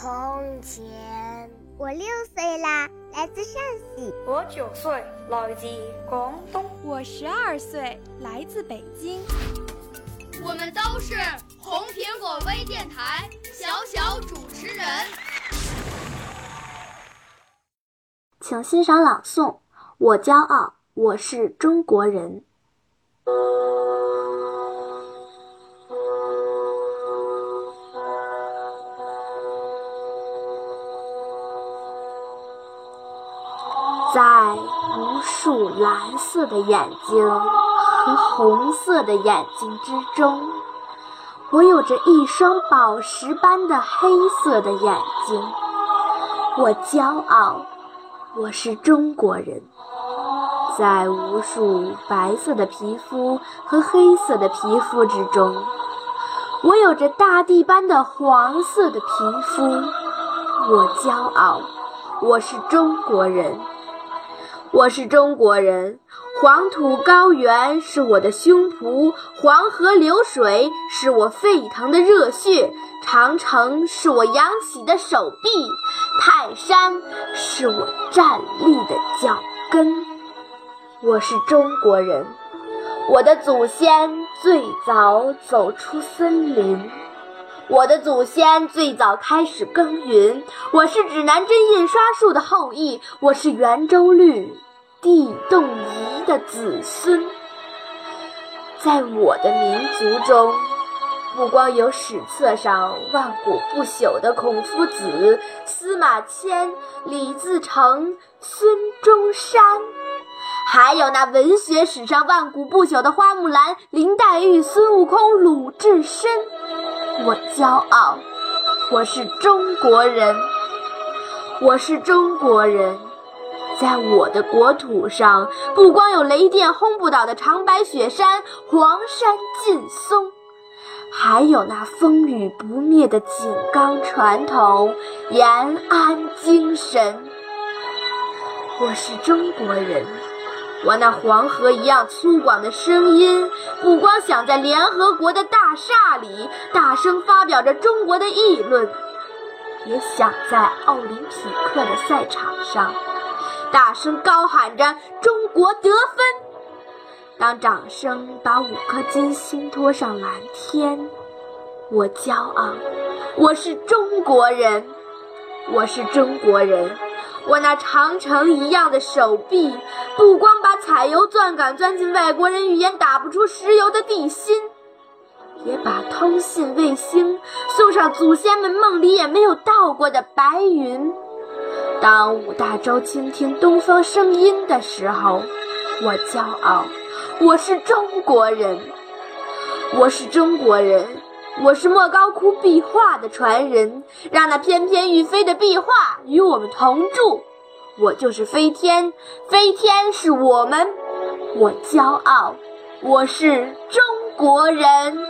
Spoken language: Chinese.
从前。我六岁啦，来自陕西。我九岁，来自广东。我十二岁，来自北京。我们都是红苹果微电台小小主持人，请欣赏朗诵。我骄傲，我是中国人。在无数蓝色的眼睛。和红色的眼睛之中，我有着一双宝石般的黑色的眼睛。我骄傲，我是中国人。在无数白色的皮肤和黑色的皮肤之中，我有着大地般的黄色的皮肤。我骄傲，我是中国人。我是中国人。黄土高原是我的胸脯，黄河流水是我沸腾的热血，长城是我扬起的手臂，泰山是我站立的脚跟。我是中国人，我的祖先最早走出森林，我的祖先最早开始耕耘。我是指南针印刷术的后裔，我是圆周率。地动仪的子孙，在我的民族中，不光有史册上万古不朽的孔夫子、司马迁、李自成、孙中山，还有那文学史上万古不朽的花木兰、林黛玉、孙悟空、鲁智深。我骄傲，我是中国人，我是中国人。在我的国土上，不光有雷电轰不倒的长白雪山、黄山劲松，还有那风雨不灭的井冈传统、延安精神。我是中国人，我那黄河一样粗犷的声音，不光响在联合国的大厦里，大声发表着中国的议论，也响在奥林匹克的赛场上。大声高喊着“中国得分”，当掌声把五颗金星托上蓝天，我骄傲，我是中国人，我是中国人，我那长城一样的手臂，不光把采油钻杆钻进外国人语言打不出石油的地心，也把通信卫星送上祖先们梦里也没有到过的白云。当五大洲倾听东方声音的时候，我骄傲，我是中国人，我是中国人，我是莫高窟壁画的传人，让那翩翩欲飞的壁画与我们同住。我就是飞天，飞天是我们，我骄傲，我是中国人。